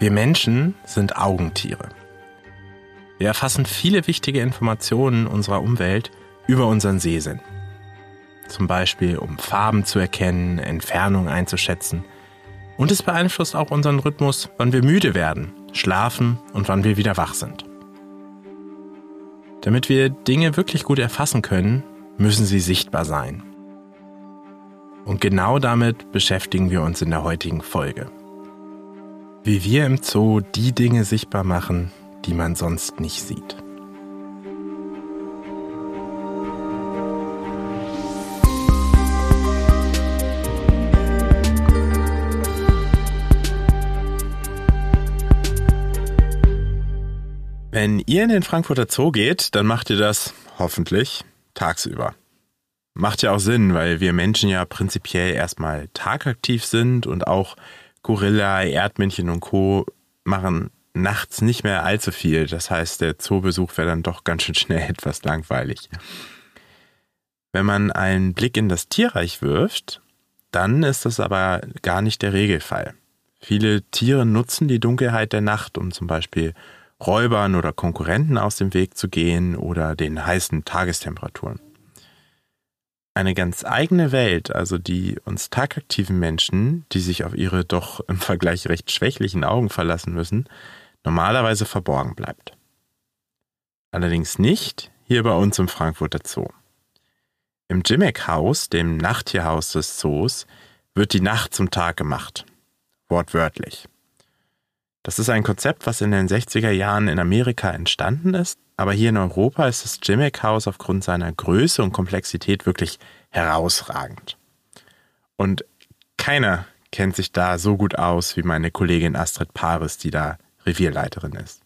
Wir Menschen sind Augentiere. Wir erfassen viele wichtige Informationen unserer Umwelt über unseren Sehsinn. Zum Beispiel, um Farben zu erkennen, Entfernung einzuschätzen. Und es beeinflusst auch unseren Rhythmus, wann wir müde werden, schlafen und wann wir wieder wach sind. Damit wir Dinge wirklich gut erfassen können, müssen sie sichtbar sein. Und genau damit beschäftigen wir uns in der heutigen Folge. Wie wir im Zoo die Dinge sichtbar machen, die man sonst nicht sieht. Wenn ihr in den Frankfurter Zoo geht, dann macht ihr das hoffentlich tagsüber. Macht ja auch Sinn, weil wir Menschen ja prinzipiell erstmal tagaktiv sind und auch Gorilla, Erdmännchen und Co. machen nachts nicht mehr allzu viel. Das heißt, der Zoobesuch wäre dann doch ganz schön schnell etwas langweilig. Wenn man einen Blick in das Tierreich wirft, dann ist das aber gar nicht der Regelfall. Viele Tiere nutzen die Dunkelheit der Nacht, um zum Beispiel Räubern oder Konkurrenten aus dem Weg zu gehen oder den heißen Tagestemperaturen eine ganz eigene Welt, also die uns tagaktiven Menschen, die sich auf ihre doch im Vergleich recht schwächlichen Augen verlassen müssen, normalerweise verborgen bleibt. Allerdings nicht hier bei uns im Frankfurter Zoo. Im Jimmick-Haus, dem Nachttierhaus des Zoos, wird die Nacht zum Tag gemacht. Wortwörtlich. Das ist ein Konzept, was in den 60er Jahren in Amerika entstanden ist, aber hier in Europa ist das Jimmick House aufgrund seiner Größe und Komplexität wirklich herausragend. Und keiner kennt sich da so gut aus wie meine Kollegin Astrid Paris, die da Revierleiterin ist.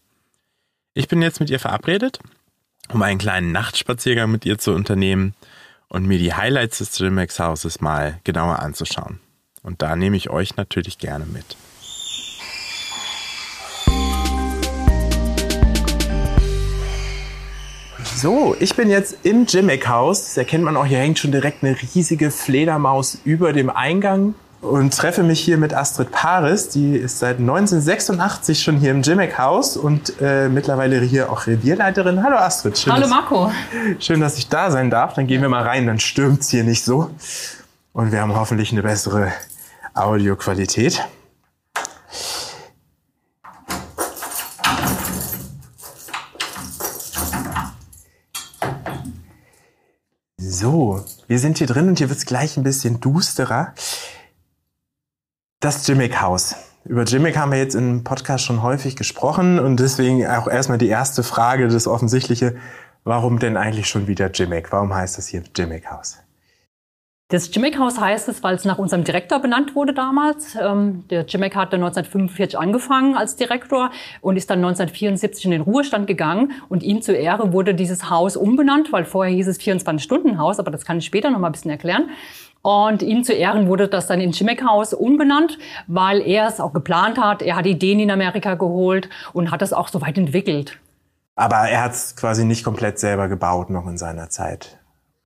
Ich bin jetzt mit ihr verabredet, um einen kleinen Nachtspaziergang mit ihr zu unternehmen und mir die Highlights des Jimmick Houses mal genauer anzuschauen. Und da nehme ich euch natürlich gerne mit. So, ich bin jetzt im Jimmick Haus. Das erkennt man auch, hier hängt schon direkt eine riesige Fledermaus über dem Eingang und treffe mich hier mit Astrid Paris. Die ist seit 1986 schon hier im Jimmick Haus und äh, mittlerweile hier auch Revierleiterin. Hallo Astrid. Schön, Hallo Marco. Dass, schön, dass ich da sein darf. Dann gehen wir mal rein, dann stürmt es hier nicht so. Und wir haben hoffentlich eine bessere Audioqualität. So, wir sind hier drin und hier wird es gleich ein bisschen dusterer. Das Jimmick Haus. Über Jimmick haben wir jetzt im Podcast schon häufig gesprochen und deswegen auch erstmal die erste Frage, das Offensichtliche. Warum denn eigentlich schon wieder Jimmick? Warum heißt das hier Jimmick Haus? Das Jimmick-Haus heißt es, weil es nach unserem Direktor benannt wurde damals. Ähm, der Jimmick hatte 1945 angefangen als Direktor und ist dann 1974 in den Ruhestand gegangen. Und ihm zur Ehre wurde dieses Haus umbenannt, weil vorher hieß es 24-Stunden-Haus, aber das kann ich später noch mal ein bisschen erklären. Und ihm zu Ehren wurde das dann in Jimmick-Haus umbenannt, weil er es auch geplant hat. Er hat Ideen in Amerika geholt und hat das auch so weit entwickelt. Aber er hat es quasi nicht komplett selber gebaut noch in seiner Zeit.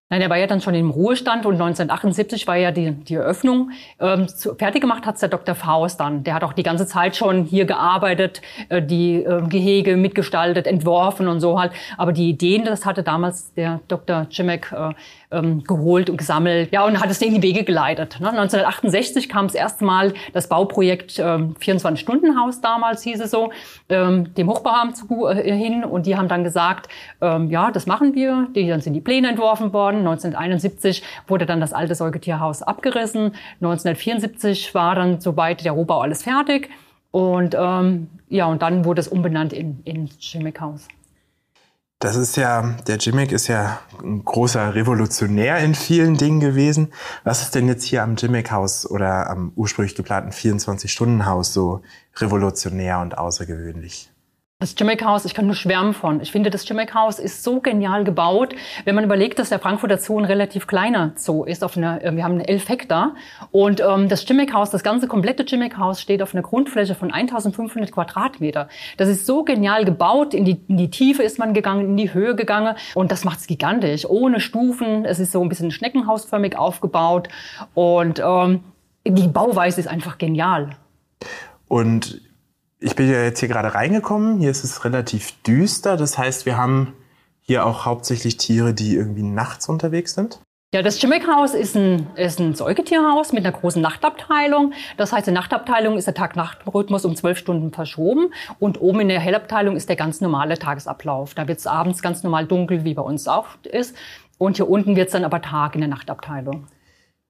Nein, er war ja dann schon im Ruhestand und 1978 war ja die, die Eröffnung. Ähm, zu, fertig gemacht hat's der Dr. Faust dann. Der hat auch die ganze Zeit schon hier gearbeitet, äh, die äh, Gehege mitgestaltet, entworfen und so halt. Aber die Ideen, das hatte damals der Dr. Cimek äh, ähm, geholt und gesammelt. Ja, und hat es in die Wege geleitet. Ne? 1968 kam das erste Mal das Bauprojekt ähm, 24-Stunden-Haus damals, hieß es so, ähm, dem Hochbauamt zu, äh, hin. Und die haben dann gesagt, ähm, ja, das machen wir. Die, dann sind die Pläne entworfen worden. 1971 wurde dann das alte Säugetierhaus abgerissen. 1974 war dann soweit der Rohbau alles fertig. Und ähm, ja, und dann wurde es umbenannt in, in Chemikhaus. Das ist ja, der Jimmick ist ja ein großer Revolutionär in vielen Dingen gewesen. Was ist denn jetzt hier am Jimmick-Haus oder am ursprünglich geplanten 24-Stunden-Haus so revolutionär und außergewöhnlich? Das Jimmick House, ich kann nur schwärmen von. Ich finde, das Jimmick House ist so genial gebaut. Wenn man überlegt, dass der Frankfurter Zoo ein relativ kleiner Zoo ist, auf einer, äh, wir haben 11 Hektar. Und ähm, das Jimmick House, das ganze komplette Jimmick House steht auf einer Grundfläche von 1500 Quadratmeter. Das ist so genial gebaut. In die, in die Tiefe ist man gegangen, in die Höhe gegangen. Und das macht es gigantisch. Ohne Stufen. Es ist so ein bisschen schneckenhausförmig aufgebaut. Und ähm, die Bauweise ist einfach genial. Und Ich bin ja jetzt hier gerade reingekommen. Hier ist es relativ düster. Das heißt, wir haben hier auch hauptsächlich Tiere, die irgendwie nachts unterwegs sind. Ja, das Chimmick-Haus ist ein, ist ein Säugetierhaus mit einer großen Nachtabteilung. Das heißt, in der Nachtabteilung ist der Tag-Nacht-Rhythmus um zwölf Stunden verschoben und oben in der Hellabteilung ist der ganz normale Tagesablauf. Da wird es abends ganz normal dunkel, wie bei uns auch ist. Und hier unten wird es dann aber Tag in der Nachtabteilung.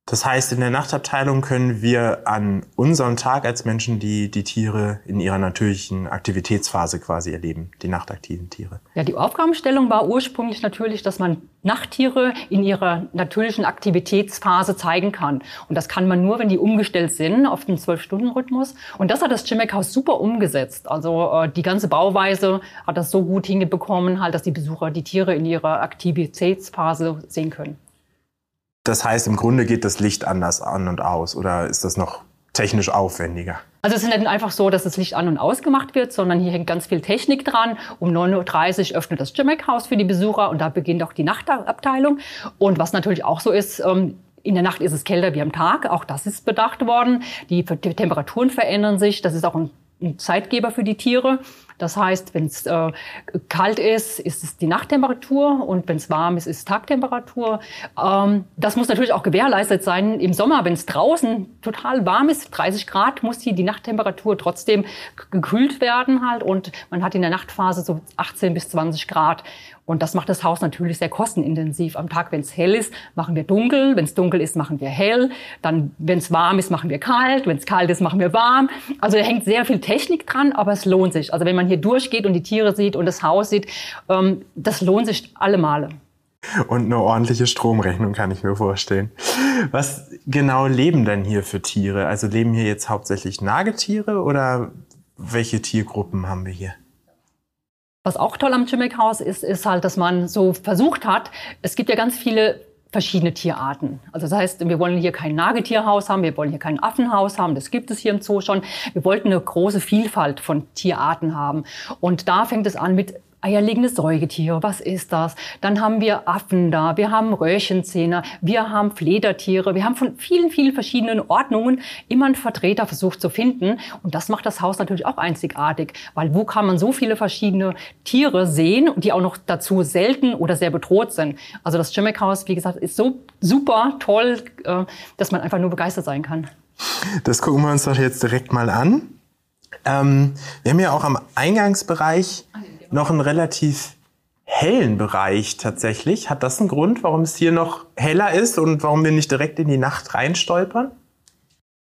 Das heißt, in der Nachtabteilung können wir an unserem Tag als Menschen die, die Tiere in ihrer natürlichen Aktivitätsphase quasi erleben, die nachtaktiven Tiere. Ja, die Aufgabenstellung war ursprünglich natürlich, dass man Nachttiere in ihrer natürlichen Aktivitätsphase zeigen kann. Und das kann man nur, wenn die umgestellt sind auf den Zwölf-Stunden-Rhythmus. Und das hat das Chimmick-Haus super umgesetzt. Also äh, die ganze Bauweise hat das so gut hingebekommen, halt, dass die Besucher die Tiere in ihrer Aktivitätsphase sehen können. Das heißt, im Grunde geht das Licht anders an und aus oder ist das noch technisch aufwendiger? Also es ist nicht einfach so, dass das Licht an und aus gemacht wird, sondern hier hängt ganz viel Technik dran. Um 9.30 Uhr öffnet das Jimmick-Haus für die Besucher und da beginnt auch die Nachtabteilung. Und was natürlich auch so ist, ähm, in der Nacht ist es kälter wie am Tag. Auch das ist bedacht worden. Die Temperaturen verändern sich. Das ist auch ein Zeitgeber für die Tiere. Das heißt, wenn es äh, kalt ist, ist es die Nachttemperatur und wenn es warm ist, ist es Tagtemperatur. Ähm, das muss natürlich auch gewährleistet sein. Im Sommer, wenn es draußen total warm ist, 30 Grad, muss die, die Nachttemperatur trotzdem gekühlt werden halt und man hat in der Nachtphase so 18 bis 20 Grad. Und das macht das Haus natürlich sehr kostenintensiv. Am Tag, wenn es hell ist, machen wir dunkel. Wenn es dunkel ist, machen wir hell. Dann, wenn es warm ist, machen wir kalt. Wenn es kalt ist, machen wir warm. Also da hängt sehr viel Technik dran, aber es lohnt sich. Also wenn man hier durchgeht und die Tiere sieht und das Haus sieht, ähm, das lohnt sich alle Male. Und eine ordentliche Stromrechnung kann ich mir vorstellen. Was genau leben denn hier für Tiere? Also leben hier jetzt hauptsächlich Nagetiere oder welche Tiergruppen haben wir hier? Was auch toll am Chimmick Haus ist, ist halt, dass man so versucht hat, es gibt ja ganz viele verschiedene Tierarten. Also das heißt, wir wollen hier kein Nagetierhaus haben, wir wollen hier kein Affenhaus haben, das gibt es hier im Zoo schon. Wir wollten eine große Vielfalt von Tierarten haben. Und da fängt es an mit eierlegende Säugetiere, was ist das? Dann haben wir Affen da, wir haben Röhrchenzähne, wir haben Fledertiere, wir haben von vielen, vielen verschiedenen Ordnungen immer einen Vertreter versucht zu finden. Und das macht das Haus natürlich auch einzigartig, weil wo kann man so viele verschiedene Tiere sehen, die auch noch dazu selten oder sehr bedroht sind. Also das Jimmick Haus, wie gesagt, ist so super toll, äh, dass man einfach nur begeistert sein kann. Das gucken wir uns doch jetzt direkt mal an. Ähm, wir haben ja auch am Eingangsbereich noch einen relativ hellen Bereich tatsächlich. Hat das einen Grund, warum es hier noch heller ist und warum wir nicht direkt in die Nacht reinstolpern?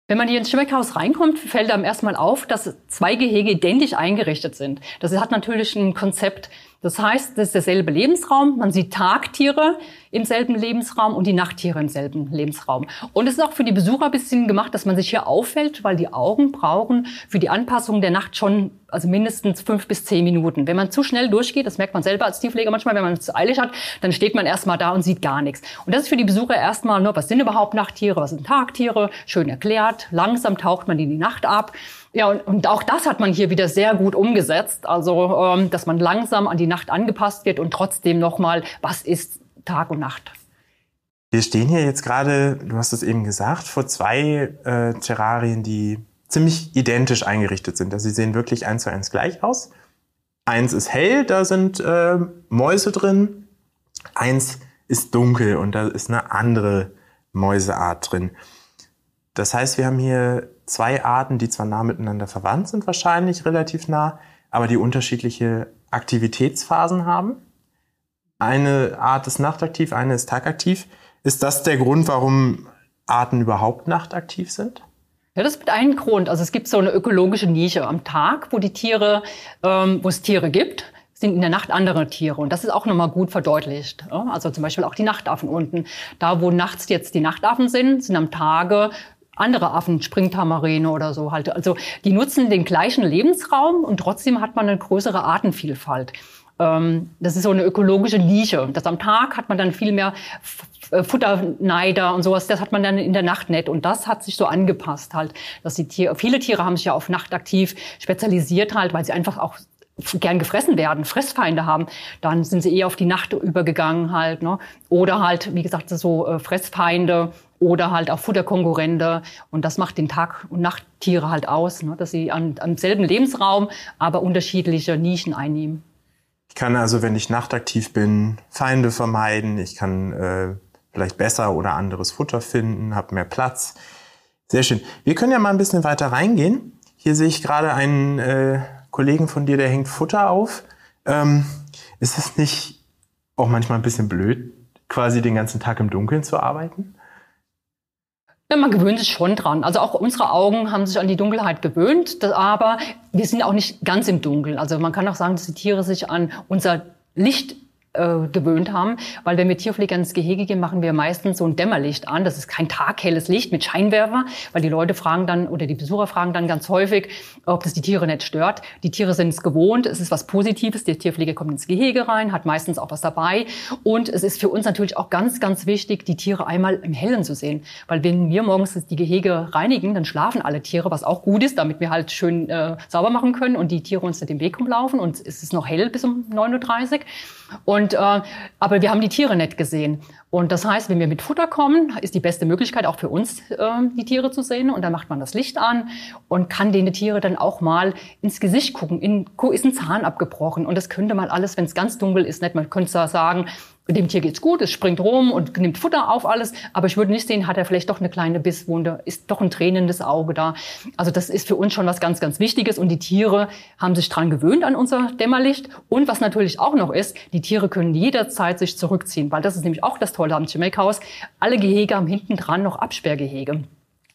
Wenn man hier ins Schmeckhaus reinkommt, fällt einem erstmal auf, dass zwei Gehege identisch eingerichtet sind. Das hat natürlich ein Konzept, das heißt, das ist derselbe Lebensraum. Man sieht Tagtiere im selben Lebensraum und die Nachttiere im selben Lebensraum. Und es ist auch für die Besucher ein bisschen gemacht, dass man sich hier auffällt, weil die Augen brauchen für die Anpassung der Nacht schon also mindestens fünf bis zehn Minuten. Wenn man zu schnell durchgeht, das merkt man selber als Tiefleger manchmal, wenn man es zu eilig hat, dann steht man erstmal da und sieht gar nichts. Und das ist für die Besucher erstmal nur, was sind überhaupt Nachttiere, was sind Tagtiere, schön erklärt. Langsam taucht man in die Nacht ab. Ja, und, und auch das hat man hier wieder sehr gut umgesetzt. Also, ähm, dass man langsam an die Nacht angepasst wird und trotzdem nochmal, was ist Tag und Nacht. Wir stehen hier jetzt gerade, du hast es eben gesagt, vor zwei äh, Terrarien, die ziemlich identisch eingerichtet sind. Also sie sehen wirklich eins zu eins gleich aus. Eins ist hell, da sind äh, Mäuse drin. Eins ist dunkel und da ist eine andere Mäuseart drin. Das heißt, wir haben hier zwei Arten, die zwar nah miteinander verwandt sind, wahrscheinlich relativ nah, aber die unterschiedliche Aktivitätsphasen haben. Eine Art ist nachtaktiv, eine ist tagaktiv. Ist das der Grund, warum Arten überhaupt nachtaktiv sind? Ja, das ist mit Grund. Also es gibt so eine ökologische Nische am Tag, wo die Tiere, ähm, wo es Tiere gibt, sind in der Nacht andere Tiere. Und das ist auch nochmal gut verdeutlicht. Also zum Beispiel auch die Nachtaffen unten. Da, wo nachts jetzt die Nachtaffen sind, sind am Tage andere Affen, Springtamarine oder so halt. Also die nutzen den gleichen Lebensraum und trotzdem hat man eine größere Artenvielfalt. Ähm, das ist so eine ökologische Nische. Das am Tag hat man dann viel mehr äh, Futterneider und sowas. Das hat man dann in der Nacht nicht. Und das hat sich so angepasst halt, dass die Tiere, viele Tiere haben sich ja auf nachtaktiv spezialisiert halt, weil sie einfach auch gern gefressen werden, Fressfeinde haben, dann sind sie eher auf die Nacht übergegangen halt, ne? Oder halt, wie gesagt, so äh, Fressfeinde, oder halt auch Futterkonkurrente. Und das macht den Tag- und Nachttiere halt aus, ne? dass sie an, am selben Lebensraum, aber unterschiedliche Nischen einnehmen. Ich kann also, wenn ich nachtaktiv bin, Feinde vermeiden. Ich kann äh, vielleicht besser oder anderes Futter finden, habe mehr Platz. Sehr schön. Wir können ja mal ein bisschen weiter reingehen. Hier sehe ich gerade einen äh, Kollegen von dir, der hängt Futter auf. Ähm, ist es nicht auch manchmal ein bisschen blöd, quasi den ganzen Tag im Dunkeln zu arbeiten? Ja, man gewöhnt sich schon dran. Also auch unsere Augen haben sich an die Dunkelheit gewöhnt, aber wir sind auch nicht ganz im Dunkeln. Also man kann auch sagen, dass die Tiere sich an unser Licht äh, gewöhnt haben, weil wenn wir Tierpfleger ins Gehege gehen, machen wir meistens so ein Dämmerlicht an. Das ist kein taghelles Licht mit Scheinwerfer, weil die Leute fragen dann oder die Besucher fragen dann ganz häufig, ob das die Tiere nicht stört. Die Tiere sind es gewohnt, es ist was Positives. Der Tierpfleger kommt ins Gehege rein, hat meistens auch was dabei und es ist für uns natürlich auch ganz, ganz wichtig, die Tiere einmal im Hellen zu sehen, weil wenn wir morgens die Gehege reinigen, dann schlafen alle Tiere, was auch gut ist, damit wir halt schön äh, sauber machen können und die Tiere uns nicht den Weg rumlaufen und es ist noch hell bis um 9.30 Uhr. Und, äh, aber wir haben die Tiere nicht gesehen. Und das heißt, wenn wir mit Futter kommen, ist die beste Möglichkeit auch für uns, äh, die Tiere zu sehen. Und dann macht man das Licht an und kann den Tiere dann auch mal ins Gesicht gucken. In, ist ein Zahn abgebrochen. Und das könnte man alles, wenn es ganz dunkel ist, nicht. Man könnte sagen, dem Tier geht's gut, es springt rum und nimmt Futter auf alles, aber ich würde nicht sehen, hat er vielleicht doch eine kleine Bisswunde, ist doch ein tränendes Auge da. Also das ist für uns schon was ganz, ganz Wichtiges und die Tiere haben sich dran gewöhnt an unser Dämmerlicht und was natürlich auch noch ist, die Tiere können jederzeit sich zurückziehen, weil das ist nämlich auch das Tolle am Chimay-Haus. Alle Gehege haben hinten dran noch Absperrgehege.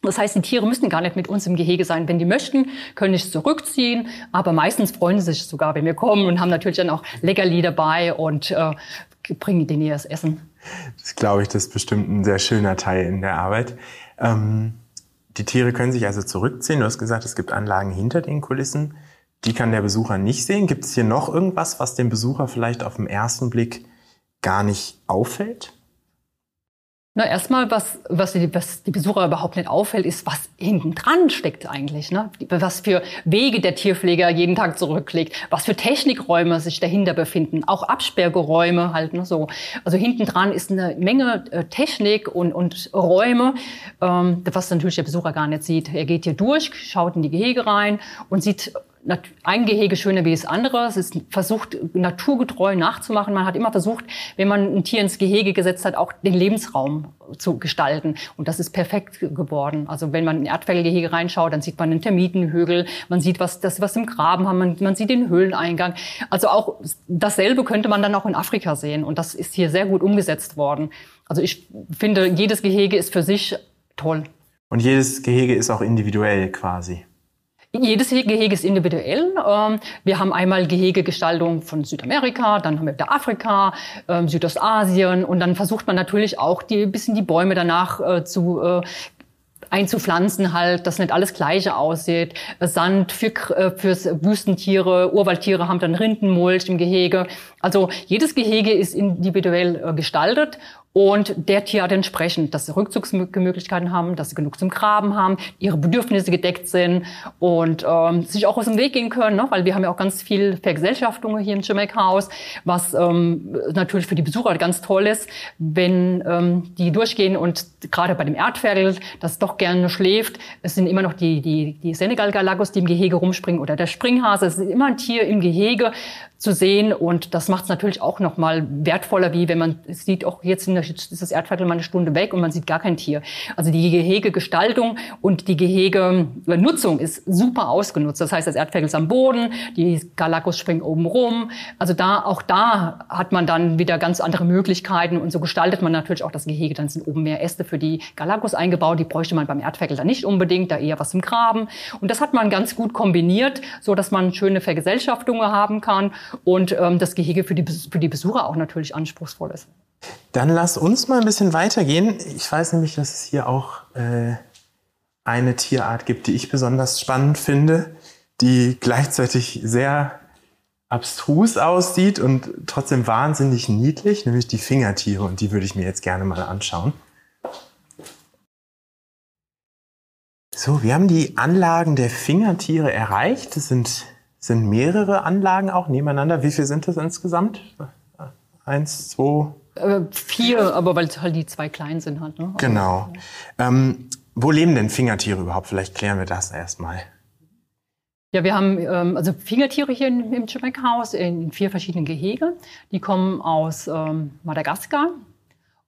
Das heißt, die Tiere müssen gar nicht mit uns im Gehege sein. Wenn die möchten, können sich zurückziehen. Aber meistens freuen sie sich sogar, wenn wir kommen und haben natürlich dann auch Leckerli dabei und äh, bringen denen ihr das Essen. Das glaube ich, das ist bestimmt ein sehr schöner Teil in der Arbeit. Ähm, die Tiere können sich also zurückziehen. Du hast gesagt, es gibt Anlagen hinter den Kulissen. Die kann der Besucher nicht sehen. Gibt es hier noch irgendwas, was dem Besucher vielleicht auf den ersten Blick gar nicht auffällt? Na, erstmal, was, was, die, was die Besucher überhaupt nicht auffällt, ist, was hinten dran steckt eigentlich. Ne? Was für Wege der Tierpfleger jeden Tag zurücklegt, was für Technikräume sich dahinter befinden, auch Absperrgeräume halt. Ne, so. Also hinten dran ist eine Menge äh, Technik und, und Räume, ähm, was natürlich der Besucher gar nicht sieht. Er geht hier durch, schaut in die Gehege rein und sieht ein Gehege schöner wie das andere. Es ist versucht, naturgetreu nachzumachen. Man hat immer versucht, wenn man ein Tier ins Gehege gesetzt hat, auch den Lebensraum zu gestalten. Und das ist perfekt geworden. Also wenn man in Erdfällgehege reinschaut, dann sieht man einen Termitenhügel, man sieht, was, das, was im Graben haben, man, man sieht den Höhleneingang. Also auch dasselbe könnte man dann auch in Afrika sehen. Und das ist hier sehr gut umgesetzt worden. Also ich finde, jedes Gehege ist für sich toll. Und jedes Gehege ist auch individuell quasi. Jedes Gehege ist individuell. Ähm, wir haben einmal Gehegegestaltung von Südamerika, dann haben wir wieder Afrika, ähm, Südostasien und dann versucht man natürlich auch die bisschen die Bäume danach äh, zu äh, einzupflanzen halt, dass nicht alles gleiche aussieht. Sand für, äh, fürs Wüstentiere, Urwaldtiere haben dann Rindenmulch im Gehege. Also jedes Gehege ist individuell gestaltet und der Tier hat entsprechend, dass sie Rückzugsmöglichkeiten haben, dass sie genug zum Graben haben, ihre Bedürfnisse gedeckt sind und ähm, sich auch aus dem Weg gehen können, ne? weil wir haben ja auch ganz viel Vergesellschaftungen hier im Jamaica House, was ähm, natürlich für die Besucher ganz toll ist, wenn ähm, die durchgehen und gerade bei dem Erdferkel, das doch gerne schläft, es sind immer noch die, die, die Senegal-Galagos, die im Gehege rumspringen oder der Springhase, es ist immer ein Tier im Gehege zu sehen und das macht es natürlich auch noch mal wertvoller, wie wenn man sieht, auch jetzt in der ist das Erdviertel mal eine Stunde weg und man sieht gar kein Tier. Also die Gehegegestaltung und die Gehegenutzung ist super ausgenutzt. Das heißt, das Erdviertel ist am Boden, die Galakos springen oben rum. Also da, auch da hat man dann wieder ganz andere Möglichkeiten und so gestaltet man natürlich auch das Gehege. Dann sind oben mehr Äste für die Galakos eingebaut. Die bräuchte man beim Erdviertel dann nicht unbedingt, da eher was im Graben. Und das hat man ganz gut kombiniert, so dass man schöne Vergesellschaftungen haben kann und ähm, das Gehege für die, für die Besucher auch natürlich anspruchsvoll ist. Dann lass uns mal ein bisschen weitergehen. Ich weiß nämlich, dass es hier auch äh, eine Tierart gibt, die ich besonders spannend finde, die gleichzeitig sehr abstrus aussieht und trotzdem wahnsinnig niedlich, nämlich die Fingertiere. Und die würde ich mir jetzt gerne mal anschauen. So, wir haben die Anlagen der Fingertiere erreicht. Das sind, sind mehrere Anlagen auch nebeneinander. Wie viele sind das insgesamt? Eins, zwei, Äh, vier, aber weil halt die zwei kleinen sind halt. Ne? Genau. Ähm, wo leben denn Fingertiere überhaupt? Vielleicht klären wir das erstmal. Ja, wir haben ähm, also Fingertiere hier im, im Chipmunk-Haus in vier verschiedenen Gehege. Die kommen aus ähm, Madagaskar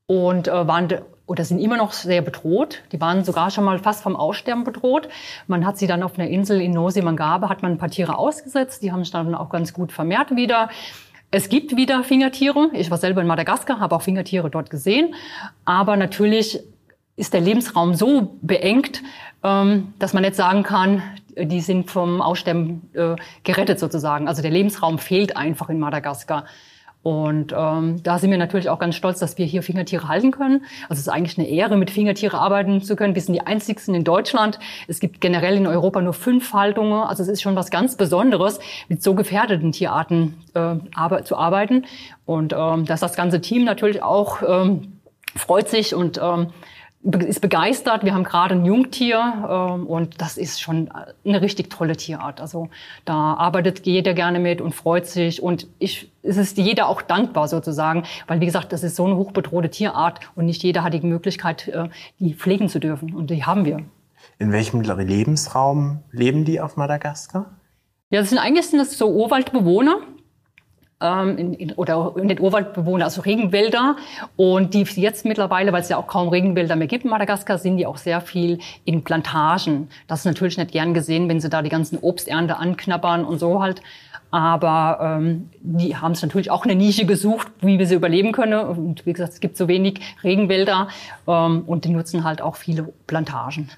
und äh, waren oder sind immer noch sehr bedroht. Die waren sogar schon mal fast vom Aussterben bedroht. Man hat sie dann auf einer Insel in Nosy Mangabe, hat man ein paar Tiere ausgesetzt. Die haben sich dann auch ganz gut vermehrt wieder. Es gibt wieder Fingertiere. Ich war selber in Madagaskar, habe auch Fingertiere dort gesehen. Aber natürlich ist der Lebensraum so beengt, ähm, dass man nicht sagen kann, die sind vom Aussterben äh, gerettet sozusagen. Also der Lebensraum fehlt einfach in Madagaskar. Und ähm, da sind wir natürlich auch ganz stolz, dass wir hier Fingertiere halten können. Also es ist eigentlich eine Ehre, mit Fingertiere arbeiten zu können. Wir sind die einzigsten in Deutschland. Es gibt generell in Europa nur fünf Haltungen. Also es ist schon was ganz Besonderes, mit so gefährdeten Tierarten äh, zu arbeiten. Und ähm, dass das ganze Team natürlich auch ähm, freut sich und ähm, ist begeistert. Wir haben gerade ein Jungtier ähm, und das ist schon eine richtig tolle Tierart. Also da arbeitet jeder gerne mit und freut sich und ich, es ist jeder auch dankbar sozusagen, weil wie gesagt, das ist so eine hochbedrohte Tierart und nicht jeder hat die Möglichkeit, äh, die pflegen zu dürfen und die haben wir. In welchem Lebensraum leben die auf Madagaskar? Ja, das sind eigentlich sind das so Urwaldbewohner ähm, in, in, oder in den Urwaldbewohner, also Regenwälder. Und die jetzt mittlerweile, weil es ja auch kaum Regenwälder mehr gibt in Madagaskar, sind die auch sehr viel in Plantagen. Das ist natürlich nicht gern gesehen, wenn sie da die ganzen Obsternte anknabbern und so halt. Aber ähm, die haben es natürlich auch eine Nische gesucht, wie wir sie überleben können. Und wie gesagt, es gibt so wenig Regenwälder ähm, und die nutzen halt auch viele Plantagen.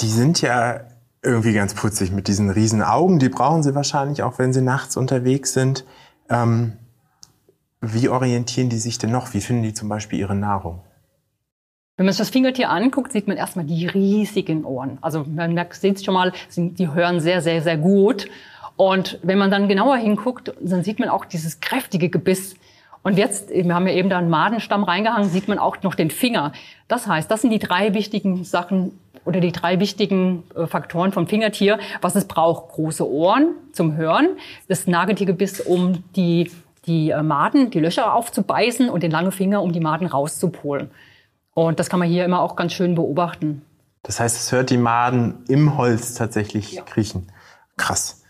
Die sind ja irgendwie ganz putzig mit diesen riesen Augen. Die brauchen sie wahrscheinlich auch, wenn sie nachts unterwegs sind. Ähm, wie orientieren die sich denn noch? Wie finden die zum Beispiel ihre Nahrung? Wenn man sich das Fingertier anguckt, sieht man erstmal die riesigen Ohren. Also man merkt, sieht schon mal, die hören sehr, sehr, sehr gut. Und wenn man dann genauer hinguckt, dann sieht man auch dieses kräftige Gebiss. Und jetzt, wir haben ja eben da einen Madenstamm reingehangen, sieht man auch noch den Finger. Das heißt, das sind die drei wichtigen Sachen, oder die drei wichtigen äh, Faktoren vom Fingertier, was es braucht. Große Ohren zum Hören, das Nageltiergebiss, um die, die äh, Maden, die Löcher aufzubeißen und den langen Finger, um die Maden rauszupolen. Und das kann man hier immer auch ganz schön beobachten. Das heißt, es hört die Maden im Holz tatsächlich ja. kriechen. Krass.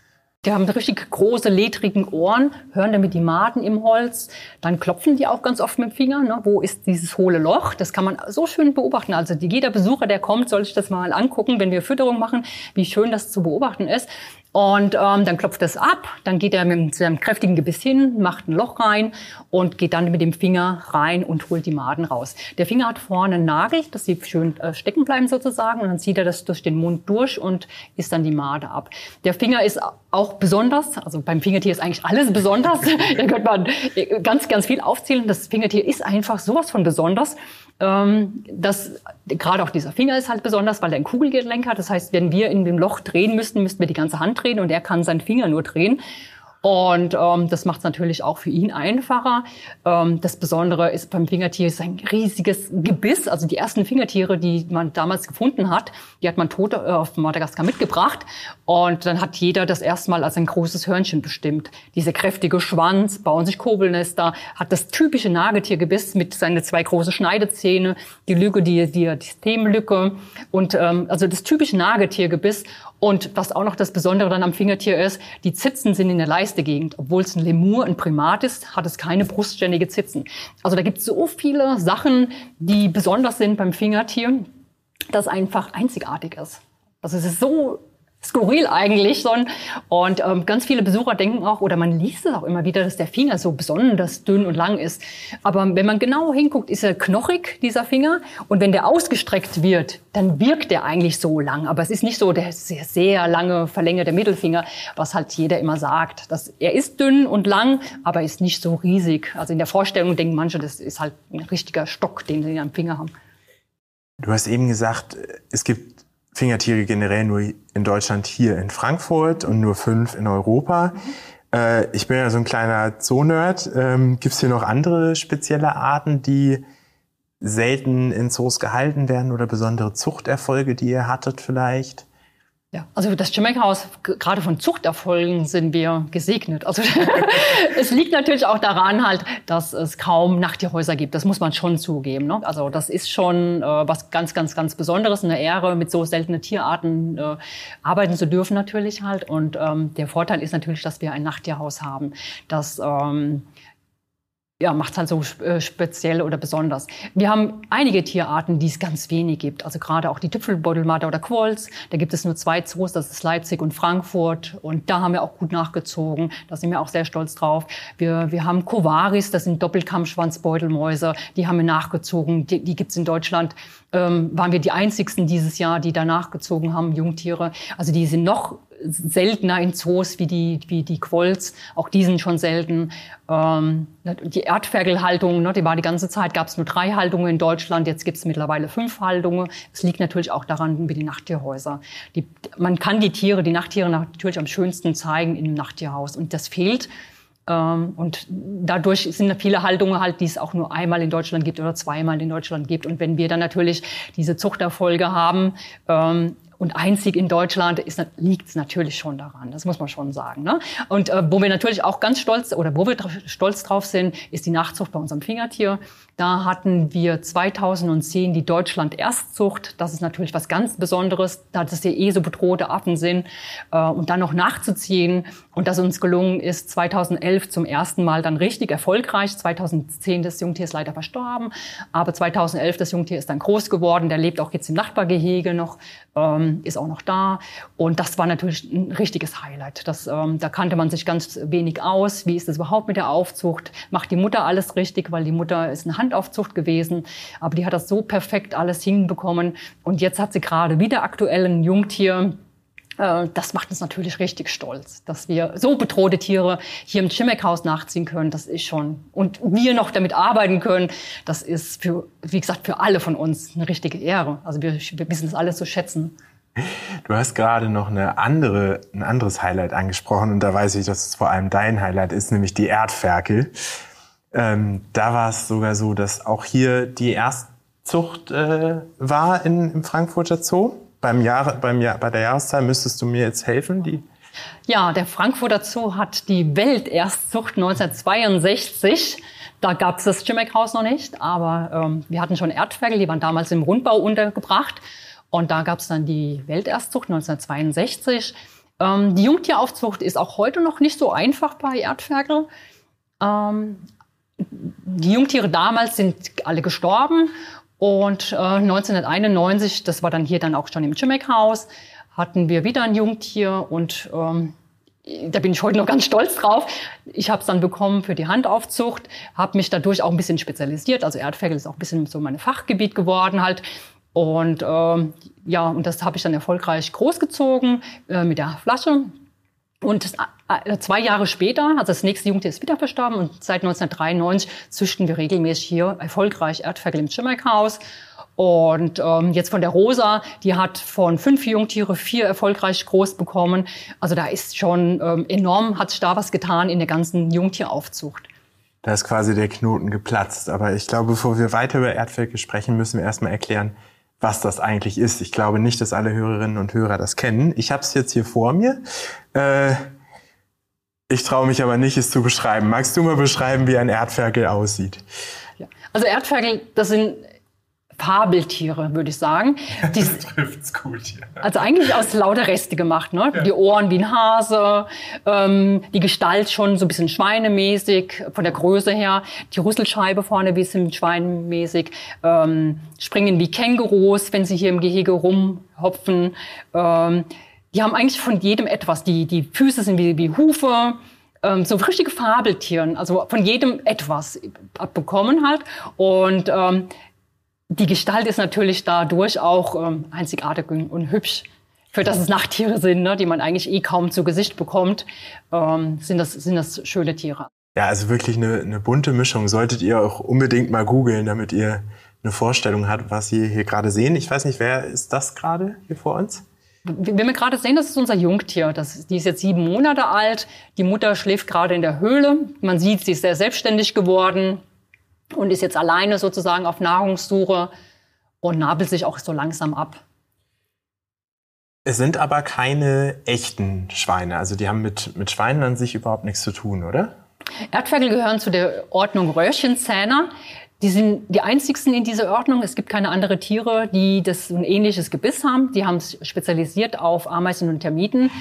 Die haben richtig große, ledrigen Ohren, hören damit die Maden im Holz. Dann klopfen die auch ganz oft mit dem Finger. Ne? Wo ist dieses hohle Loch? Das kann man so schön beobachten. Also jeder Besucher, der kommt, soll sich das mal angucken, wenn wir Fütterung machen, wie schön das zu beobachten ist. Und ähm, dann klopft es ab, dann geht er mit seinem kräftigen Gebiss hin, macht ein Loch rein und geht dann mit dem Finger rein und holt die Maden raus. Der Finger hat vorne einen Nagel, dass sie schön äh, stecken bleiben sozusagen und dann zieht er das durch den Mund durch und isst dann die Made ab. Der Finger ist auch besonders, also beim Fingertier ist eigentlich alles besonders. da könnte man äh, ganz, ganz viel aufzählen. Das Fingertier ist einfach sowas von besonders. Ähm, das, gerade auch dieser Finger ist halt besonders, weil er ein Kugelgelenk hat. Das heißt, wenn wir in dem Loch drehen müssten, müssten wir die ganze Hand drehen und er kann seinen Finger nur drehen. Und ähm, das macht es natürlich auch für ihn einfacher. Ähm, das Besondere ist beim Fingertier ist ein riesiges Gebiss. Also die ersten Fingertiere, die man damals gefunden hat, die hat man tot äh, auf Madagaskar mitgebracht. Und dann hat jeder das erstmal als ein großes Hörnchen bestimmt. Dieser kräftige Schwanz, bauen sich Kobelnester, hat das typische Nagetiergebiss mit seinen zwei großen Schneidezähne, die Lücke, die, die, die Systemlücke und ähm, also das typische Nagetiergebiss. Und was auch noch das Besondere dann am Fingertier ist, die Zitzen sind in der Leistegegend. Obwohl es ein Lemur, ein Primat ist, hat es keine brustständige Zitzen. Also da gibt es so viele Sachen, die besonders sind beim Fingertier, dass einfach einzigartig ist. Also es ist so skurril eigentlich schon. Und ähm, ganz viele Besucher denken auch, oder man liest es auch immer wieder, dass der Finger so besonders dünn und lang ist. Aber wenn man genau hinguckt, ist er knochig, dieser Finger. Und wenn der ausgestreckt wird, dann wirkt er eigentlich so lang. Aber es ist nicht so der sehr, sehr lange, verlängerte Mittelfinger, was halt jeder immer sagt. Dass er ist dünn und lang, aber ist nicht so riesig. Also in der Vorstellung denken manche, das ist halt ein richtiger Stock, den sie am Finger haben. Du hast eben gesagt, es gibt Fingertiere generell nur in Deutschland hier in Frankfurt und nur fünf in Europa. Mhm. Äh, ich bin ja so ein kleiner Zoo-Nerd. Ähm, Gibt es hier noch andere spezielle Arten, die selten in Zoos gehalten werden oder besondere Zuchterfolge, die ihr hattet vielleicht? Ja, also das Chimay-Haus, gerade von Zuchterfolgen sind wir gesegnet. Also es liegt natürlich auch daran halt, dass es kaum Nachttierhäuser gibt. Das muss man schon zugeben. Ne? Also das ist schon äh, was ganz, ganz, ganz Besonderes, eine Ehre, mit so seltenen Tierarten äh, arbeiten zu dürfen natürlich halt. Und ähm, der Vorteil ist natürlich, dass wir ein Nachttierhaus haben, das ähm, ja, macht es halt so äh, speziell oder besonders. Wir haben einige Tierarten, die es ganz wenig gibt. Also gerade auch die Tüpfelbeutelmarder oder Quolls. Da gibt es nur zwei Zoos, das ist Leipzig und Frankfurt. Und da haben wir auch gut nachgezogen. Da sind wir auch sehr stolz drauf. Wir, wir haben Kovaris, das sind Doppelkammschwanzbeutelmäuse. Die haben wir nachgezogen. Die, die gibt es in Deutschland. Ähm, waren wir die einzigsten dieses Jahr, die da nachgezogen haben, Jungtiere. Also die sind noch seltener in Zoos wie die, wie die Quolls. Auch die sind schon selten. Ähm, die Erdferkelhaltung, ne, die war die ganze Zeit, gab es nur drei Haltungen in Deutschland, jetzt gibt es mittlerweile fünf Haltungen. Es liegt natürlich auch daran, wie die Nachttierhäuser. Die, man kann die Tiere, die Nachttiere natürlich am schönsten zeigen in einem Nachttierhaus. Und das fehlt. Ähm, und dadurch sind viele Haltungen halt, die es auch nur einmal in Deutschland gibt oder zweimal in Deutschland gibt. Und wenn wir dann natürlich diese Zuchterfolge haben, ähm, und einzig in Deutschland liegt es natürlich schon daran. Das muss man schon sagen. Ne? Und äh, wo wir natürlich auch ganz stolz oder wo wir stolz drauf sind, ist die Nachzucht bei unserem Fingertier. Da hatten wir 2010 die Deutschland-Erstzucht. Das ist natürlich was ganz Besonderes, da das ja eh so bedrohte Affen sind. Äh, und dann noch nachzuziehen und dass uns gelungen ist, 2011 zum ersten Mal dann richtig erfolgreich. 2010 das Jungtier ist leider verstorben, aber 2011 das Jungtier ist dann groß geworden. Der lebt auch jetzt im Nachbargehege noch, ähm, ist auch noch da. Und das war natürlich ein richtiges Highlight. Das, ähm, da kannte man sich ganz wenig aus. Wie ist das überhaupt mit der Aufzucht? Macht die Mutter alles richtig? Weil die Mutter ist eine Handaufzucht gewesen. Aber die hat das so perfekt alles hinbekommen. Und jetzt hat sie gerade wieder aktuell ein Jungtier. Äh, das macht uns natürlich richtig stolz, dass wir so bedrohte Tiere hier im Chimek-Haus nachziehen können. Das ist schon, und wir noch damit arbeiten können, das ist für, wie gesagt, für alle von uns eine richtige Ehre. Also wir, wir wissen das alles zu schätzen. Du hast gerade noch eine andere, ein anderes Highlight angesprochen und da weiß ich, dass es vor allem dein Highlight ist, nämlich die Erdferkel. Ähm, da war es sogar so, dass auch hier die Erstzucht äh, war in, im Frankfurter Zoo. Beim Jahr, beim Jahr, bei der Jahreszahl müsstest du mir jetzt helfen, die ja, der Frankfurter Zoo hat die Welterstzucht 1962. Da gab es das Chimek-Haus noch nicht, aber ähm, wir hatten schon Erdferkel, die waren damals im Rundbau untergebracht. Und da gab es dann die Welterstzucht 1962. Ähm, die Jungtieraufzucht ist auch heute noch nicht so einfach bei Erdferkel. Ähm, die Jungtiere damals sind alle gestorben und äh, 1991, das war dann hier dann auch schon im Chimek-Haus, hatten wir wieder ein Jungtier und ähm, da bin ich heute noch ganz stolz drauf. Ich habe es dann bekommen für die Handaufzucht, habe mich dadurch auch ein bisschen spezialisiert. Also Erdferkel ist auch ein bisschen so mein Fachgebiet geworden halt. Und ähm, ja, und das habe ich dann erfolgreich großgezogen äh, mit der Flasche. Und das, äh, zwei Jahre später, also das nächste Jungtier ist wieder verstorben und seit 1993 züchten wir regelmäßig hier erfolgreich Erdferkel im Schimmerkhaus. Und ähm, jetzt von der Rosa, die hat von fünf Jungtiere vier erfolgreich groß bekommen. Also da ist schon ähm, enorm, hat sich da was getan in der ganzen Jungtieraufzucht. Da ist quasi der Knoten geplatzt. Aber ich glaube, bevor wir weiter über Erdferkel sprechen, müssen wir erstmal erklären, was das eigentlich ist. Ich glaube nicht, dass alle Hörerinnen und Hörer das kennen. Ich habe es jetzt hier vor mir. Äh, ich traue mich aber nicht, es zu beschreiben. Magst du mal beschreiben, wie ein Erdferkel aussieht? Ja. Also Erdferkel, das sind Fabeltiere, würde ich sagen. Die, das trifft's gut, ja. Also eigentlich aus lauter Reste gemacht, ne? Ja. Die Ohren wie ein Hase, ähm, die Gestalt schon so ein bisschen schweinemäßig, von der Größe her, die Rüsselscheibe vorne ein bisschen schweinemäßig, ähm, springen wie Kängurus, wenn sie hier im Gehege rumhopfen. Ähm, die haben eigentlich von jedem etwas. Die, die Füße sind wie, wie Hufe, ähm, so richtige Fabeltieren, also von jedem etwas abbekommen halt. Und ähm, die Gestalt ist natürlich dadurch auch ähm, einzigartig und hübsch. Für das es Nachttiere sind, ne, die man eigentlich eh kaum zu Gesicht bekommt, ähm, sind, das, sind das schöne Tiere. Ja, also wirklich eine, eine bunte Mischung. Solltet ihr auch unbedingt mal googeln, damit ihr eine Vorstellung habt, was Sie hier gerade sehen. Ich weiß nicht, wer ist das gerade hier vor uns? Wenn wir gerade sehen, das ist unser Jungtier. Das, die ist jetzt sieben Monate alt. Die Mutter schläft gerade in der Höhle. Man sieht, sie ist sehr selbstständig geworden und ist jetzt alleine sozusagen auf Nahrungssuche und nabelt sich auch so langsam ab. Es sind aber keine echten Schweine. Also die haben mit, mit Schweinen an sich überhaupt nichts zu tun, oder? Erdferkel gehören zu der Ordnung Röhrchenzähner. Die sind die einzigsten in dieser Ordnung. Es gibt keine anderen Tiere, die das ein ähnliches Gebiss haben. Die haben es spezialisiert auf Ameisen und Termiten.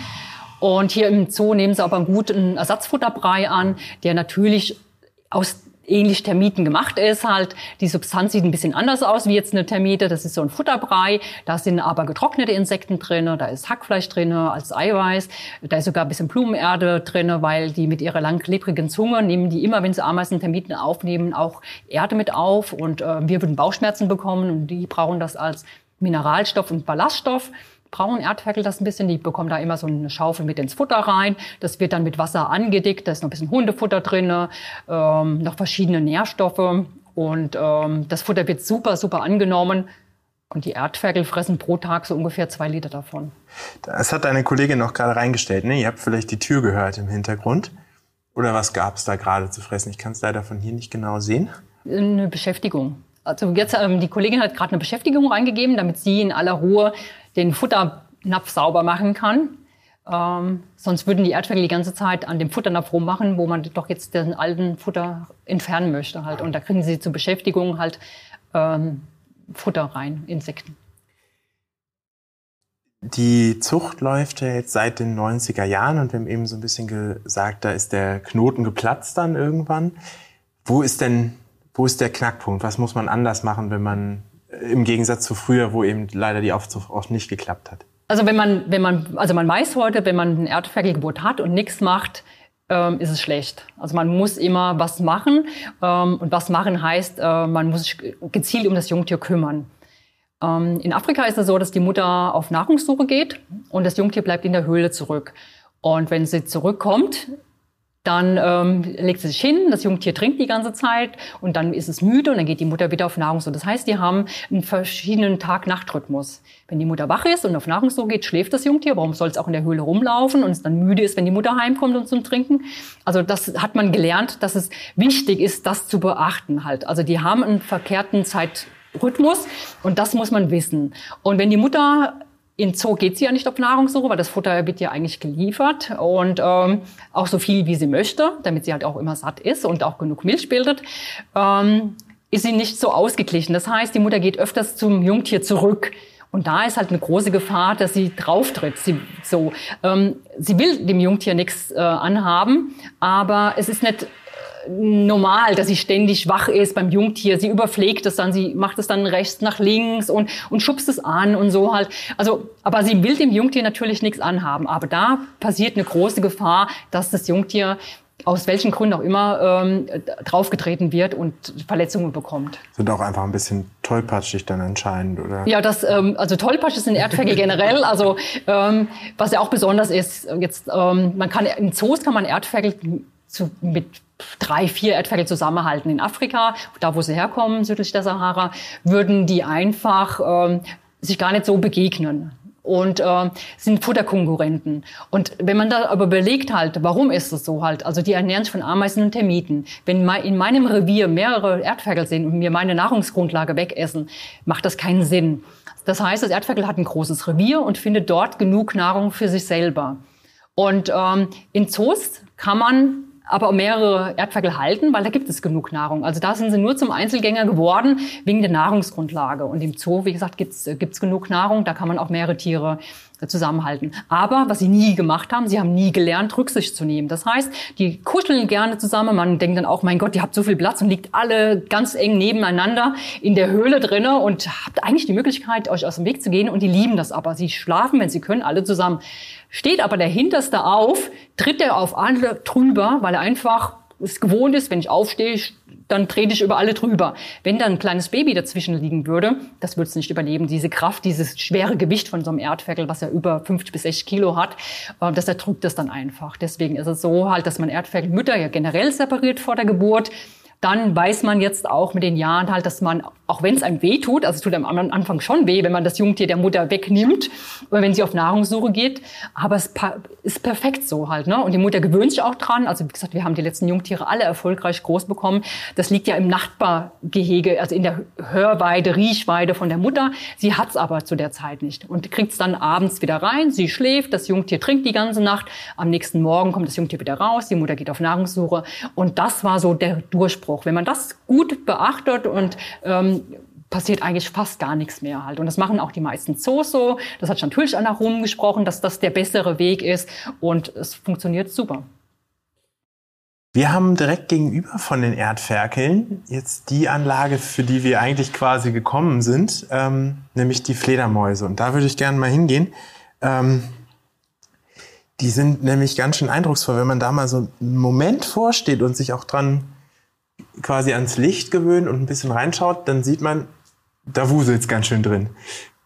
Und hier im Zoo nehmen sie aber einen guten Ersatzfutterbrei an, der natürlich aus ähnlich Termiten gemacht ist. Halt die Substanz sieht ein bisschen anders aus wie jetzt eine Termite. Das ist so ein Futterbrei. Da sind aber getrocknete Insekten drinne. Da ist Hackfleisch drinne als Eiweiß. Da ist sogar ein bisschen Blumenerde drinne, weil die mit ihrer langklebrigen Zunge nehmen die immer, wenn sie Ameisen Termiten aufnehmen, auch Erde mit auf. Und äh, wir würden Bauchschmerzen bekommen und die brauchen das als Mineralstoff und Ballaststoff braunen Erdferkel das ein bisschen. Die bekommen da immer so eine Schaufel mit ins Futter rein. Das wird dann mit Wasser angedickt. Da ist noch ein bisschen Hundefutter drin, ähm, noch verschiedene Nährstoffe. Und ähm, das Futter wird super, super angenommen. Und die Erdferkel fressen pro Tag so ungefähr zwei Liter davon. Das hat deine Kollegin noch gerade reingestellt. Ne? Ihr habt vielleicht die Tür gehört im Hintergrund. Oder was gab es da gerade zu fressen? Ich kann es leider von hier nicht genau sehen. Eine Beschäftigung. Also jetzt, ähm, die Kollegin hat gerade eine Beschäftigung reingegeben, damit sie in aller Ruhe den Futternapf sauber machen kann. Ähm, sonst würden die Erdferkel die ganze Zeit an dem Futternapf rummachen, wo man doch jetzt den alten Futter entfernen möchte halt. Und da kriegen sie zur Beschäftigung halt ähm, Futter rein, Insekten. Die Zucht läuft ja jetzt seit den 90er Jahren und wir haben eben so ein bisschen gesagt, da ist der Knoten geplatzt dann irgendwann. Wo ist denn, wo ist der Knackpunkt? Was muss man anders machen, wenn man im Gegensatz zu früher, wo eben leider die Aufzucht oft nicht geklappt hat. Also wenn man, wenn man, also man weiß heute, wenn man ein Erdferkelgebot hat und nichts macht, ähm, ist es schlecht. Also man muss immer was machen ähm, und was machen heißt, äh, man muss sich gezielt um das Jungtier kümmern. Ähm, in Afrika ist es so, dass die Mutter auf Nahrungssuche geht und das Jungtier bleibt in der Höhle zurück. Und wenn sie zurückkommt, dann ähm, legt sie sich hin, das Jungtier trinkt die ganze Zeit und dann ist es müde und dann geht die Mutter wieder auf Nahrungssuche. Das heißt, die haben einen verschiedenen Tag-Nacht-Rhythmus. Wenn die Mutter wach ist und auf Nahrungssuche geht, schläft das Jungtier. Warum soll es auch in der Höhle rumlaufen und es dann müde ist, wenn die Mutter heimkommt und zum Trinken? Also das hat man gelernt, dass es wichtig ist, das zu beachten halt. Also die haben einen verkehrten Zeitrhythmus und das muss man wissen. Und wenn die Mutter in Zoo geht sie ja nicht auf Nahrungssuche, weil das Futter wird ja eigentlich geliefert und ähm, auch so viel, wie sie möchte, damit sie halt auch immer satt ist und auch genug Milch bildet, ähm, ist sie nicht so ausgeglichen. Das heißt, die Mutter geht öfters zum Jungtier zurück. Und da ist halt eine große Gefahr, dass sie drauftritt. Sie, so, ähm, sie will dem Jungtier nichts äh, anhaben, aber es ist nicht normal, dass sie ständig wach ist beim Jungtier. Sie überpflegt es dann, sie macht es dann rechts nach links und, und schubst es an und so halt. Also, aber sie will dem Jungtier natürlich nichts anhaben. Aber da passiert eine große Gefahr, dass das Jungtier aus welchen Gründen auch immer ähm, draufgetreten wird und Verletzungen bekommt. Sind auch einfach ein bisschen tollpatschig dann anscheinend, oder? Ja, das, ähm, also tollpatschig sind Erdferkel generell. Also ähm, was ja auch besonders ist, jetzt ähm, man kann in Zoos kann man Erdferkel zu, mit drei, vier Erdferkel zusammenhalten. In Afrika, da wo sie herkommen, südlich der Sahara, würden die einfach ähm, sich gar nicht so begegnen und äh, sind Futterkonkurrenten. Und wenn man da aber überlegt halt, warum ist das so halt? Also die ernähren sich von Ameisen und Termiten. Wenn in meinem Revier mehrere Erdferkel sind und mir meine Nahrungsgrundlage wegessen, macht das keinen Sinn. Das heißt, das Erdferkel hat ein großes Revier und findet dort genug Nahrung für sich selber. Und ähm, in Zoos kann man aber mehrere Erdferkel halten, weil da gibt es genug Nahrung. Also da sind sie nur zum Einzelgänger geworden wegen der Nahrungsgrundlage. Und im Zoo, wie gesagt, gibt es äh, genug Nahrung, da kann man auch mehrere Tiere zusammenhalten. Aber was sie nie gemacht haben, sie haben nie gelernt, Rücksicht zu nehmen. Das heißt, die kuscheln gerne zusammen. Man denkt dann auch, mein Gott, ihr habt so viel Platz und liegt alle ganz eng nebeneinander in der Höhle drinne und habt eigentlich die Möglichkeit, euch aus dem Weg zu gehen. Und die lieben das aber. Sie schlafen, wenn sie können, alle zusammen. Steht aber der Hinterste auf, tritt er auf alle drüber, weil er einfach es gewohnt ist, wenn ich aufstehe, dann trete ich über alle drüber. Wenn da ein kleines Baby dazwischen liegen würde, das würde es nicht überleben. Diese Kraft, dieses schwere Gewicht von so einem Erdferkel, was ja über 50 bis 60 Kilo hat, äh, das erdrückt das dann einfach. Deswegen ist es so halt, dass man Erdferkelmütter ja generell separiert vor der Geburt dann weiß man jetzt auch mit den Jahren halt, dass man, auch wenn es einem weh tut, also es tut am Anfang schon weh, wenn man das Jungtier der Mutter wegnimmt oder wenn sie auf Nahrungssuche geht, aber es ist perfekt so halt. Ne? Und die Mutter gewöhnt sich auch dran. Also wie gesagt, wir haben die letzten Jungtiere alle erfolgreich groß bekommen. Das liegt ja im Nachbargehege, also in der Hörweide, Riechweide von der Mutter. Sie hat's aber zu der Zeit nicht und kriegt's dann abends wieder rein. Sie schläft, das Jungtier trinkt die ganze Nacht. Am nächsten Morgen kommt das Jungtier wieder raus. Die Mutter geht auf Nahrungssuche und das war so der Durchbruch. Wenn man das gut beachtet und ähm, passiert eigentlich fast gar nichts mehr halt. Und das machen auch die meisten Zoos so. Das hat schon natürlich auch rumgesprochen, dass das der bessere Weg ist und es funktioniert super. Wir haben direkt gegenüber von den Erdferkeln jetzt die Anlage, für die wir eigentlich quasi gekommen sind, ähm, nämlich die Fledermäuse. Und da würde ich gerne mal hingehen. Ähm, die sind nämlich ganz schön eindrucksvoll, wenn man da mal so einen Moment vorsteht und sich auch dran quasi ans Licht gewöhnt und ein bisschen reinschaut, dann sieht man, da wuselt's ganz schön drin.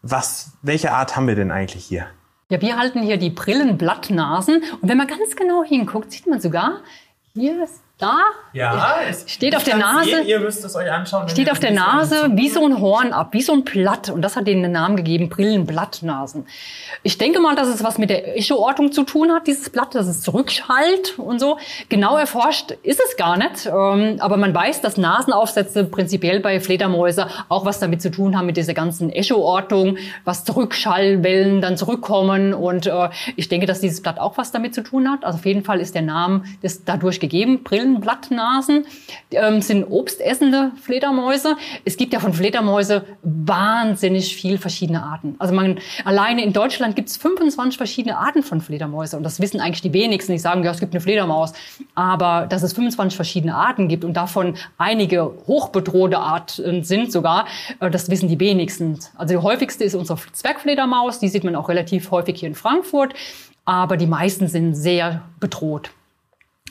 Was, welche Art haben wir denn eigentlich hier? Ja, wir halten hier die Brillenblattnasen. Und wenn man ganz genau hinguckt, sieht man sogar, hier ist da. Ja, steht auf der Nase. Sehen, ihr müsst es euch anschauen. Steht auf der Nase wie so ein Horn ab, wie so ein Blatt. Und das hat denen den Namen gegeben, Brillenblattnasen. Ich denke mal, dass es was mit der Echoortung zu tun hat, dieses Blatt, dass es zurückschallt und so. Genau erforscht ist es gar nicht. Ähm, aber man weiß, dass Nasenaufsätze prinzipiell bei Fledermäuse auch was damit zu tun haben, mit dieser ganzen Echoortung, was Zurückschallwellen dann zurückkommen. Und äh, ich denke, dass dieses Blatt auch was damit zu tun hat. Also auf jeden Fall ist der Name dadurch gegeben, Brillen Blattnasen ähm, sind obstessende Fledermäuse. Es gibt ja von Fledermäuse wahnsinnig viel verschiedene Arten. Also man alleine in Deutschland gibt es 25 verschiedene Arten von Fledermäuse und das wissen eigentlich die wenigsten. Die sagen, ja, es gibt eine Fledermaus, aber dass es 25 verschiedene Arten gibt und davon einige hochbedrohte Arten sind sogar, äh, das wissen die wenigsten. Also die häufigste ist unsere Zwergfledermaus, die sieht man auch relativ häufig hier in Frankfurt, aber die meisten sind sehr bedroht.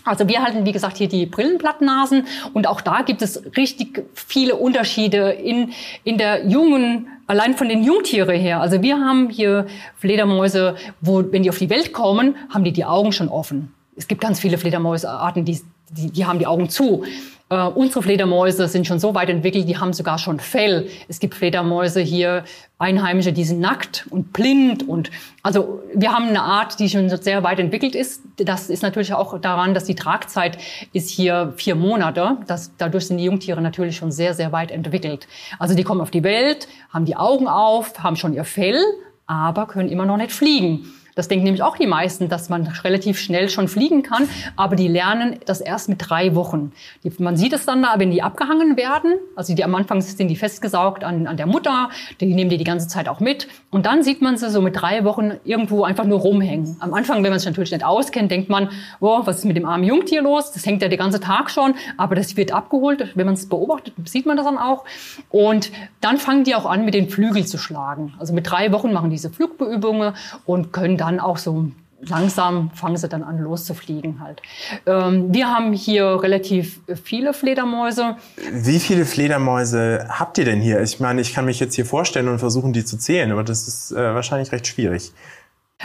Also wir halten, wie gesagt, hier die Brillenblattnasen und auch da gibt es richtig viele Unterschiede in, in der jungen, allein von den Jungtiere her. Also wir haben hier Fledermäuse, wo, wenn die auf die Welt kommen, haben die die Augen schon offen. Es gibt ganz viele Fledermäusearten, die, die, die haben die Augen zu. Äh, unsere Fledermäuse sind schon so weit entwickelt, die haben sogar schon Fell. Es gibt Fledermäuse hier, Einheimische, die sind nackt und blind und also wir haben eine Art, die schon sehr weit entwickelt ist. Das ist natürlich auch daran, dass die Tragzeit ist hier vier Monate. Das, dadurch sind die Jungtiere natürlich schon sehr, sehr weit entwickelt. Also die kommen auf die Welt, haben die Augen auf, haben schon ihr Fell, aber können immer noch nicht fliegen. Das denken nämlich auch die meisten, dass man relativ schnell schon fliegen kann, aber die lernen das erst mit drei Wochen. Die, man sieht es dann da, wenn die abgehangen werden, also die am Anfang sind die festgesaugt an, an der Mutter, die nehmen die die ganze Zeit auch mit und dann sieht man sie so mit drei Wochen irgendwo einfach nur rumhängen. Am Anfang, wenn man sich natürlich nicht auskennt, denkt man, oh, was ist mit dem armen Jungtier los? Das hängt ja den ganzen Tag schon, aber das wird abgeholt. Wenn man es beobachtet, sieht man das dann auch. Und dann fangen die auch an, mit den Flügeln zu schlagen. Also mit drei Wochen machen diese Flugbeübungen und können dann dann auch so langsam fangen sie dann an loszufliegen halt. Ähm, wir haben hier relativ viele Fledermäuse. Wie viele Fledermäuse habt ihr denn hier? Ich meine, ich kann mich jetzt hier vorstellen und versuchen, die zu zählen, aber das ist äh, wahrscheinlich recht schwierig.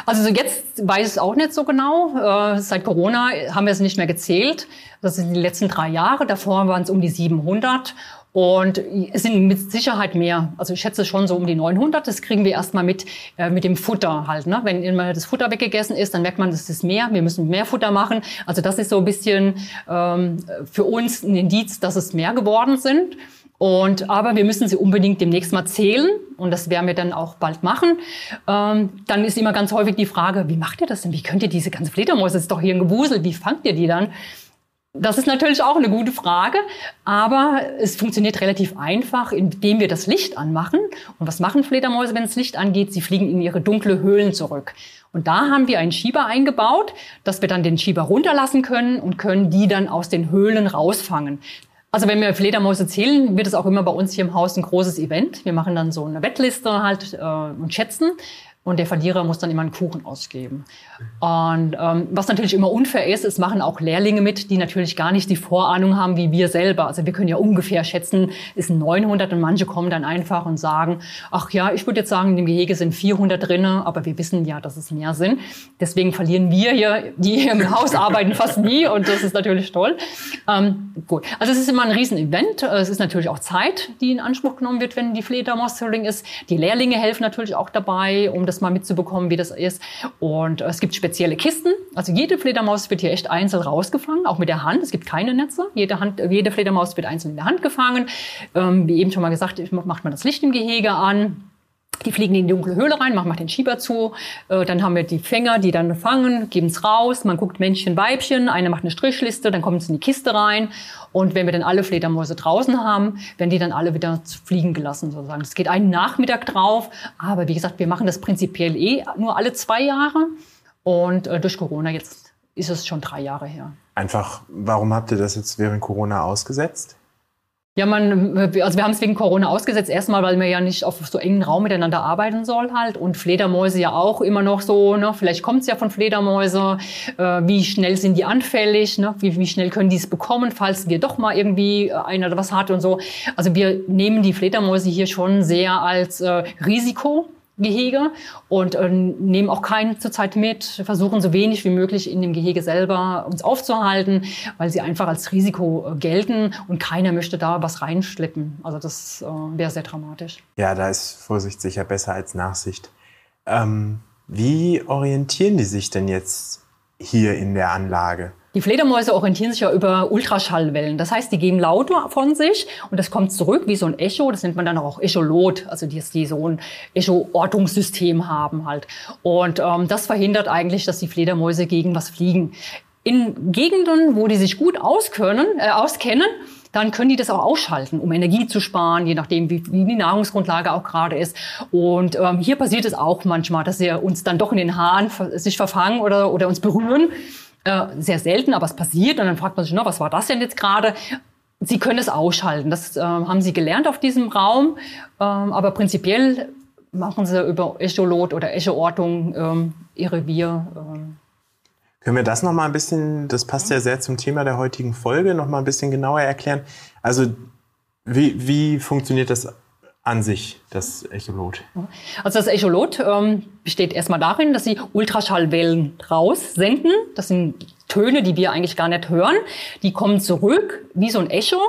Also jetzt weiß ich es auch nicht so genau. Äh, seit Corona haben wir es nicht mehr gezählt. Das sind die letzten drei Jahre. Davor waren es um die 700. Und es sind mit Sicherheit mehr. Also ich schätze schon so um die 900. Das kriegen wir erstmal mit, äh, mit dem Futter halt. Ne? Wenn immer das Futter weggegessen ist, dann merkt man, das ist mehr. Wir müssen mehr Futter machen. Also das ist so ein bisschen ähm, für uns ein Indiz, dass es mehr geworden sind. Und, aber wir müssen sie unbedingt demnächst mal zählen. Und das werden wir dann auch bald machen. Ähm, dann ist immer ganz häufig die Frage, wie macht ihr das denn? Wie könnt ihr diese ganze Fledermäuse, das ist doch hier ein Gewusel, wie fangt ihr die dann? Das ist natürlich auch eine gute Frage, aber es funktioniert relativ einfach, indem wir das Licht anmachen. Und was machen Fledermäuse, wenn das Licht angeht? Sie fliegen in ihre dunkle Höhlen zurück. Und da haben wir einen Schieber eingebaut, dass wir dann den Schieber runterlassen können und können die dann aus den Höhlen rausfangen. Also wenn wir Fledermäuse zählen, wird es auch immer bei uns hier im Haus ein großes Event. Wir machen dann so eine Wettliste halt äh, und schätzen und der Verlierer muss dann immer einen Kuchen ausgeben. Und ähm, was natürlich immer unfair ist, es machen auch Lehrlinge mit, die natürlich gar nicht die Vorahnung haben wie wir selber. Also wir können ja ungefähr schätzen, ist ein 900 und manche kommen dann einfach und sagen, ach ja, ich würde jetzt sagen, in dem Gehege sind 400 drinne, aber wir wissen ja, dass es mehr sind. Deswegen verlieren wir hier, die hier im Haus arbeiten, fast nie und das ist natürlich toll. Ähm, gut, also es ist immer ein Riesenevent. Es ist natürlich auch Zeit, die in Anspruch genommen wird, wenn die Fledermaus-Touring ist. Die Lehrlinge helfen natürlich auch dabei, um das das mal mitzubekommen, wie das ist. Und es gibt spezielle Kisten. Also jede Fledermaus wird hier echt einzeln rausgefangen, auch mit der Hand. Es gibt keine Netze. Jede, Hand, jede Fledermaus wird einzeln in der Hand gefangen. Ähm, wie eben schon mal gesagt, macht man das Licht im Gehege an. Die fliegen in die dunkle Höhle rein, machen den Schieber zu. Äh, dann haben wir die Fänger, die dann fangen, geben es raus. Man guckt Männchen, Weibchen. Eine macht eine Strichliste, dann kommt es in die Kiste rein. Und wenn wir dann alle Fledermäuse draußen haben, werden die dann alle wieder fliegen gelassen sozusagen. Es geht einen Nachmittag drauf. Aber wie gesagt, wir machen das prinzipiell eh nur alle zwei Jahre. Und äh, durch Corona jetzt ist es schon drei Jahre her. Einfach, warum habt ihr das jetzt während Corona ausgesetzt? Ja, man, also wir haben es wegen Corona ausgesetzt. Erstmal, weil man ja nicht auf so engen Raum miteinander arbeiten soll halt. Und Fledermäuse ja auch immer noch so, ne? Vielleicht kommt es ja von Fledermäuse. Äh, wie schnell sind die anfällig? Ne? Wie, wie schnell können die es bekommen, falls wir doch mal irgendwie äh, einer was hat und so. Also wir nehmen die Fledermäuse hier schon sehr als äh, Risiko Gehege und äh, nehmen auch keinen zurzeit mit, versuchen so wenig wie möglich in dem Gehege selber uns aufzuhalten, weil sie einfach als Risiko äh, gelten und keiner möchte da was reinschleppen. Also das äh, wäre sehr dramatisch. Ja, da ist Vorsicht sicher besser als Nachsicht. Ähm, wie orientieren die sich denn jetzt hier in der Anlage? Die Fledermäuse orientieren sich ja über Ultraschallwellen. Das heißt, die geben Laute von sich und das kommt zurück wie so ein Echo. Das nennt man dann auch Echolot, also die, die so ein Echo-Ortungssystem haben halt. Und ähm, das verhindert eigentlich, dass die Fledermäuse gegen was fliegen. In Gegenden, wo die sich gut auskönnen, äh, auskennen, dann können die das auch ausschalten, um Energie zu sparen, je nachdem, wie, wie die Nahrungsgrundlage auch gerade ist. Und ähm, hier passiert es auch manchmal, dass sie uns dann doch in den Haaren sich verfangen oder, oder uns berühren. Äh, sehr selten, aber es passiert. Und dann fragt man sich, na, was war das denn jetzt gerade? Sie können es ausschalten. Das äh, haben Sie gelernt auf diesem Raum. Ähm, aber prinzipiell machen Sie über Echolot oder Echoortung ähm, Ihr Revier. Ähm. Können wir das noch mal ein bisschen, das passt ja sehr zum Thema der heutigen Folge, noch mal ein bisschen genauer erklären? Also wie, wie funktioniert das an sich, das Echolot? Also das Echolot ähm, besteht erstmal darin, dass sie Ultraschallwellen raussenden. Das sind Töne, die wir eigentlich gar nicht hören. Die kommen zurück wie so ein Echo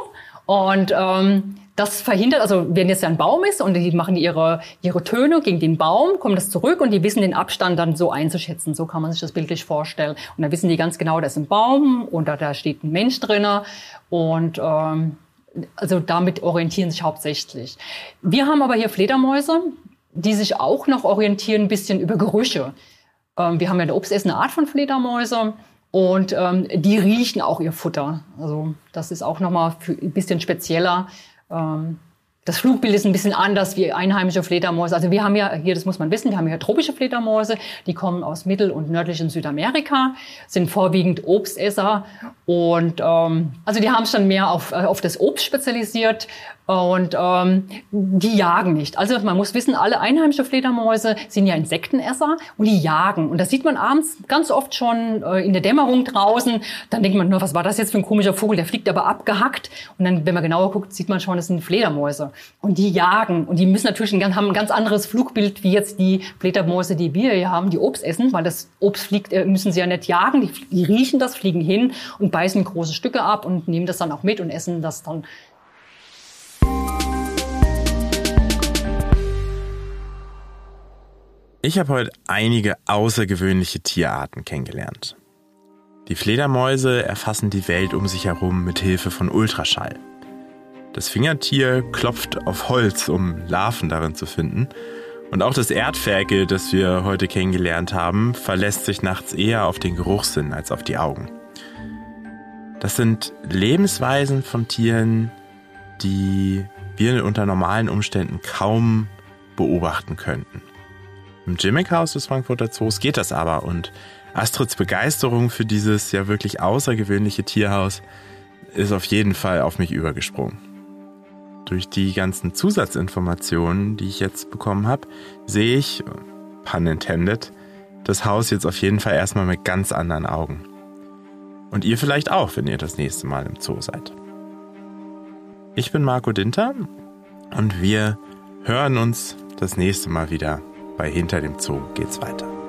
und ähm, das verhindert, also wenn jetzt ein Baum ist und die machen ihre, ihre Töne gegen den Baum, kommt das zurück und die wissen den Abstand dann so einzuschätzen. So kann man sich das bildlich vorstellen. Und dann wissen die ganz genau, da ist ein Baum und da, da steht ein Mensch drinnen und ähm, also damit orientieren sich hauptsächlich. Wir haben aber hier Fledermäuse, die sich auch noch orientieren ein bisschen über Gerüche. Ähm, wir haben ja eine obstessende Art von Fledermäuse und ähm, die riechen auch ihr Futter. Also das ist auch nochmal ein bisschen spezieller. Ähm, das Flugbild ist ein bisschen anders wie einheimische Fledermäuse. Also wir haben ja hier, das muss man wissen, wir haben hier tropische Fledermäuse, die kommen aus Mittel- und nördlichen Südamerika, sind vorwiegend Obstesser und ähm, also die haben sich dann mehr auf, auf das Obst spezialisiert und ähm, die jagen nicht. Also man muss wissen, alle einheimischen Fledermäuse sind ja Insektenesser und die jagen. Und das sieht man abends ganz oft schon äh, in der Dämmerung draußen. Dann denkt man nur, was war das jetzt für ein komischer Vogel? Der fliegt aber abgehackt. Und dann, wenn man genauer guckt, sieht man schon, das sind Fledermäuse. Und die jagen. Und die müssen natürlich ein, haben ein ganz anderes Flugbild wie jetzt die Fledermäuse, die wir hier haben, die Obst essen, weil das Obst fliegt, äh, müssen sie ja nicht jagen. Die, die riechen das, fliegen hin und beißen große Stücke ab und nehmen das dann auch mit und essen das dann Ich habe heute einige außergewöhnliche Tierarten kennengelernt. Die Fledermäuse erfassen die Welt um sich herum mit Hilfe von Ultraschall. Das Fingertier klopft auf Holz, um Larven darin zu finden. Und auch das Erdferkel, das wir heute kennengelernt haben, verlässt sich nachts eher auf den Geruchssinn als auf die Augen. Das sind Lebensweisen von Tieren, die wir unter normalen Umständen kaum beobachten könnten. Im Gimmick-Haus des Frankfurter Zoos geht das aber und Astrids Begeisterung für dieses ja wirklich außergewöhnliche Tierhaus ist auf jeden Fall auf mich übergesprungen. Durch die ganzen Zusatzinformationen, die ich jetzt bekommen habe, sehe ich, pun intended, das Haus jetzt auf jeden Fall erstmal mit ganz anderen Augen. Und ihr vielleicht auch, wenn ihr das nächste Mal im Zoo seid. Ich bin Marco Dinter und wir hören uns das nächste Mal wieder bei Hinter dem Zoo geht's weiter.